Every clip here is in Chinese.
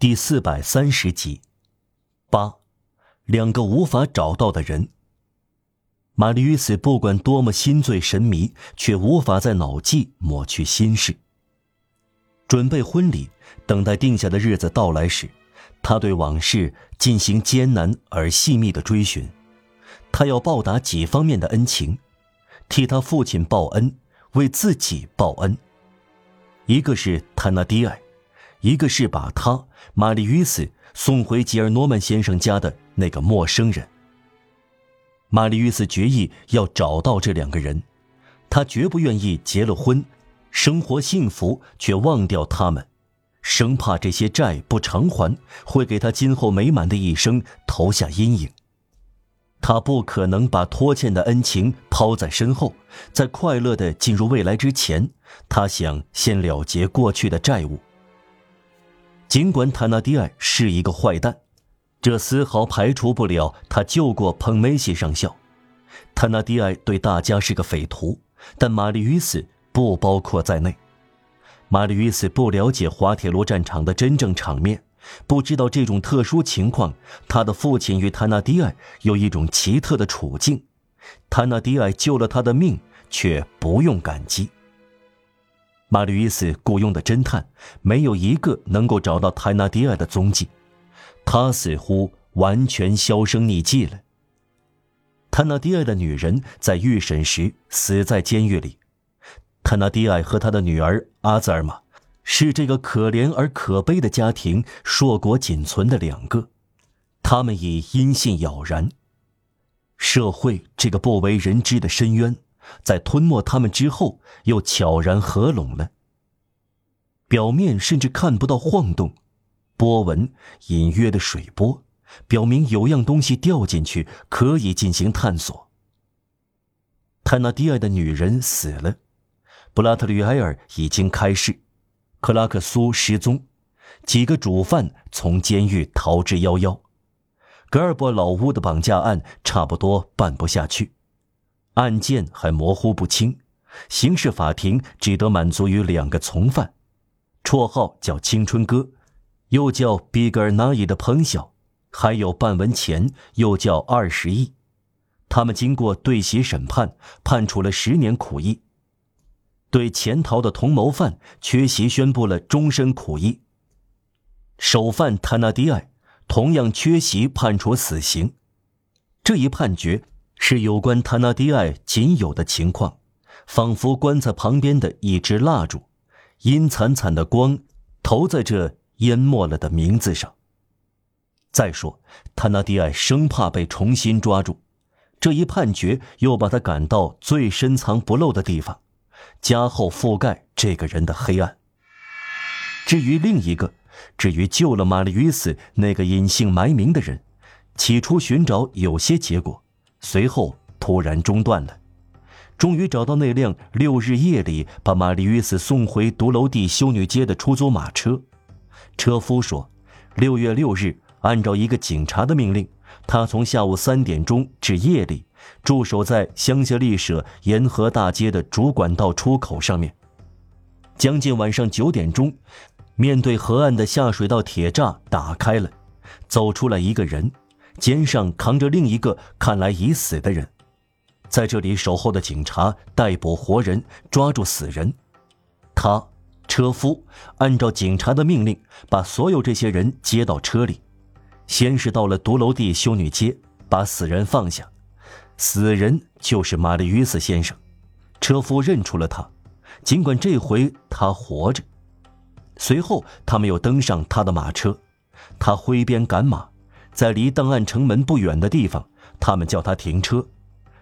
第四百三十集，八，两个无法找到的人。玛丽·与斯不管多么心醉神迷，却无法在脑际抹去心事。准备婚礼，等待定下的日子到来时，他对往事进行艰难而细密的追寻。他要报答几方面的恩情，替他父亲报恩，为自己报恩。一个是坦纳迪埃。一个是把他玛丽·与斯送回吉尔诺曼先生家的那个陌生人。玛丽·与斯决意要找到这两个人，他绝不愿意结了婚，生活幸福却忘掉他们，生怕这些债不偿还会给他今后美满的一生投下阴影。他不可能把拖欠的恩情抛在身后，在快乐的进入未来之前，他想先了结过去的债务。尽管塔纳迪埃是一个坏蛋，这丝毫排除不了他救过彭梅西上校。塔纳迪埃对大家是个匪徒，但玛丽·与斯不包括在内。玛丽·与斯不了解滑铁卢战场的真正场面，不知道这种特殊情况，他的父亲与塔纳迪埃有一种奇特的处境。塔纳迪埃救了他的命，却不用感激。马吕伊斯雇佣的侦探没有一个能够找到泰纳迪埃的踪迹，他似乎完全销声匿迹了。泰纳迪埃的女人在预审时死在监狱里，泰纳迪埃和他的女儿阿兹尔玛是这个可怜而可悲的家庭硕果仅存的两个，他们已音信杳然。社会这个不为人知的深渊。在吞没他们之后，又悄然合拢了。表面甚至看不到晃动，波纹隐约的水波，表明有样东西掉进去，可以进行探索。泰纳迪埃的女人死了，布拉特吕埃尔已经开释，克拉克苏失踪，几个主犯从监狱逃之夭夭，格尔伯老屋的绑架案差不多办不下去。案件还模糊不清，刑事法庭只得满足于两个从犯，绰号叫“青春哥”，又叫比格尔纳伊的彭晓，还有半文钱，又叫二十亿。他们经过对席审判，判处了十年苦役。对潜逃的同谋犯缺席宣布了终身苦役。首犯坦纳迪埃同样缺席判处死刑。这一判决。是有关塔纳迪埃仅有的情况，仿佛棺材旁边的一支蜡烛，阴惨惨的光投在这淹没了的名字上。再说，塔纳迪埃生怕被重新抓住，这一判决又把他赶到最深藏不露的地方，加厚覆盖这个人的黑暗。至于另一个，至于救了玛丽·与死那个隐姓埋名的人，起初寻找有些结果。随后突然中断了，终于找到那辆六日夜里把玛丽·与斯送回独楼地修女街的出租马车。车夫说，六月六日，按照一个警察的命令，他从下午三点钟至夜里驻守在香榭丽舍沿河大街的主管道出口上面。将近晚上九点钟，面对河岸的下水道铁栅打开了，走出来一个人。肩上扛着另一个看来已死的人，在这里守候的警察逮捕活人，抓住死人。他车夫按照警察的命令，把所有这些人接到车里。先是到了独楼地修女街，把死人放下。死人就是玛丽·于斯先生。车夫认出了他，尽管这回他活着。随后，他们又登上他的马车，他挥鞭赶马。在离档案城门不远的地方，他们叫他停车，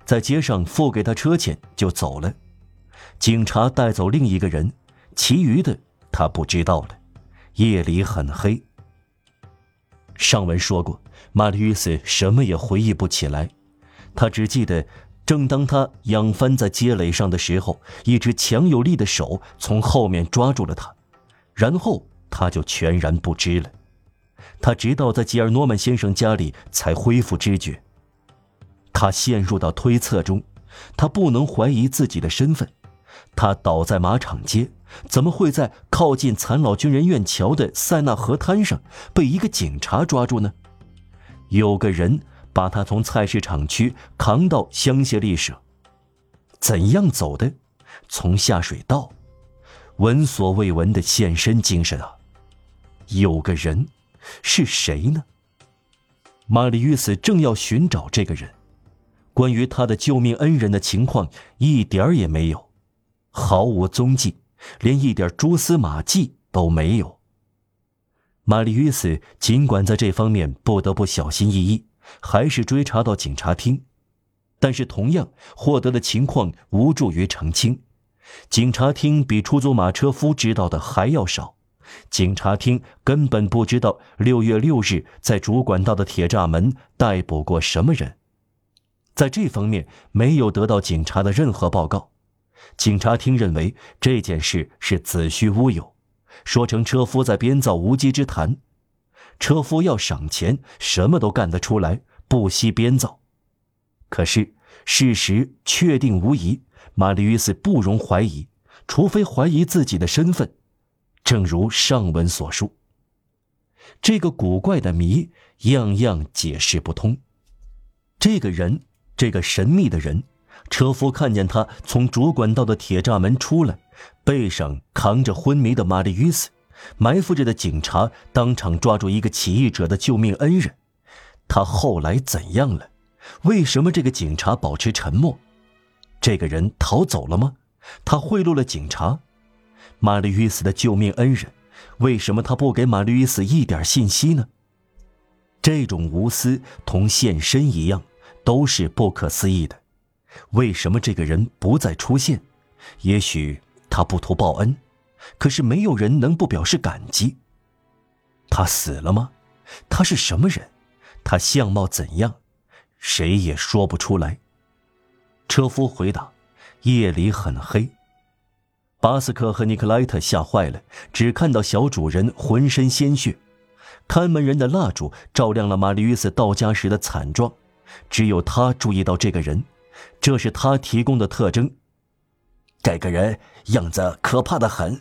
在街上付给他车钱就走了。警察带走另一个人，其余的他不知道了。夜里很黑。上文说过，玛丽·与斯什么也回忆不起来，他只记得，正当他仰翻在街垒上的时候，一只强有力的手从后面抓住了他，然后他就全然不知了。他直到在吉尔诺曼先生家里才恢复知觉。他陷入到推测中，他不能怀疑自己的身份。他倒在马场街，怎么会在靠近残老军人院桥的塞纳河滩上被一个警察抓住呢？有个人把他从菜市场区扛到香榭丽舍。怎样走的？从下水道。闻所未闻的献身精神啊！有个人，是谁呢？玛丽·约斯正要寻找这个人，关于他的救命恩人的情况一点儿也没有，毫无踪迹，连一点蛛丝马迹都没有。玛丽·约斯尽管在这方面不得不小心翼翼，还是追查到警察厅，但是同样获得的情况无助于澄清。警察厅比出租马车夫知道的还要少，警察厅根本不知道六月六日在主管道的铁栅门逮捕过什么人，在这方面没有得到警察的任何报告。警察厅认为这件事是子虚乌有，说成车夫在编造无稽之谈。车夫要赏钱，什么都干得出来，不惜编造。可是事实确定无疑。玛丽·约斯不容怀疑，除非怀疑自己的身份。正如上文所述，这个古怪的谜样样解释不通。这个人，这个神秘的人，车夫看见他从主管道的铁栅门出来，背上扛着昏迷的玛丽·约斯，埋伏着的警察当场抓住一个起义者的救命恩人。他后来怎样了？为什么这个警察保持沉默？这个人逃走了吗？他贿赂了警察。玛丽·约斯的救命恩人，为什么他不给玛丽·约斯一点信息呢？这种无私同献身一样，都是不可思议的。为什么这个人不再出现？也许他不图报恩，可是没有人能不表示感激。他死了吗？他是什么人？他相貌怎样？谁也说不出来。车夫回答：“夜里很黑。”巴斯克和尼克莱特吓坏了，只看到小主人浑身鲜血。看门人的蜡烛照亮了玛丽·约斯到家时的惨状，只有他注意到这个人，这是他提供的特征。这个人样子可怕的很。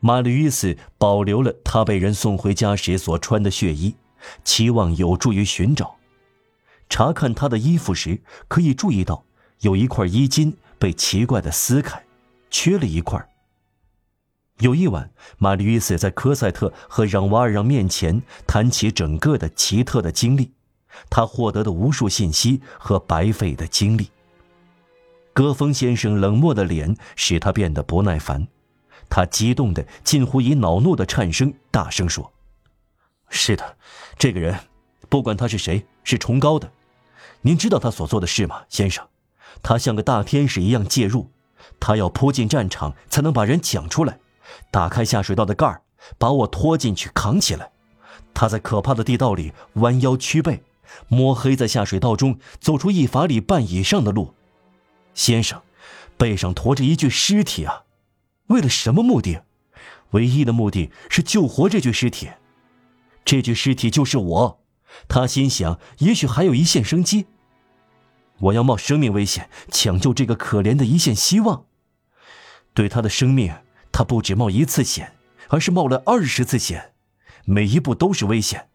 玛丽·约斯保留了他被人送回家时所穿的血衣，期望有助于寻找。查看他的衣服时，可以注意到有一块衣襟被奇怪的撕开，缺了一块。有一晚，玛丽·约瑟在科赛特和让瓦尔让面前谈起整个的奇特的经历，他获得的无数信息和白费的精力。戈峰先生冷漠的脸使他变得不耐烦，他激动的近乎以恼怒的颤声大声说：“是的，这个人，不管他是谁，是崇高的。”您知道他所做的事吗，先生？他像个大天使一样介入，他要扑进战场才能把人抢出来，打开下水道的盖儿，把我拖进去扛起来。他在可怕的地道里弯腰屈背，摸黑在下水道中走出一法里半以上的路。先生，背上驮着一具尸体啊！为了什么目的？唯一的目的是救活这具尸体。这具尸体就是我。他心想，也许还有一线生机。我要冒生命危险抢救这个可怜的一线希望。对他的生命，他不止冒一次险，而是冒了二十次险，每一步都是危险。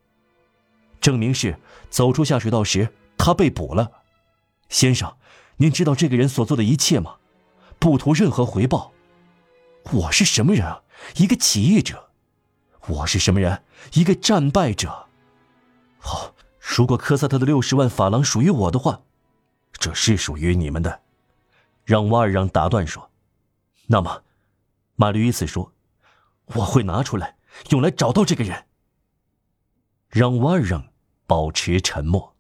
证明是走出下水道时，他被捕了。先生，您知道这个人所做的一切吗？不图任何回报。我是什么人啊？一个起义者。我是什么人？一个战败者。好，如果科萨特的六十万法郎属于我的话，这是属于你们的。让瓦尔让打断说：“那么，玛丽·伊斯说，我会拿出来，用来找到这个人。”让瓦尔让保持沉默。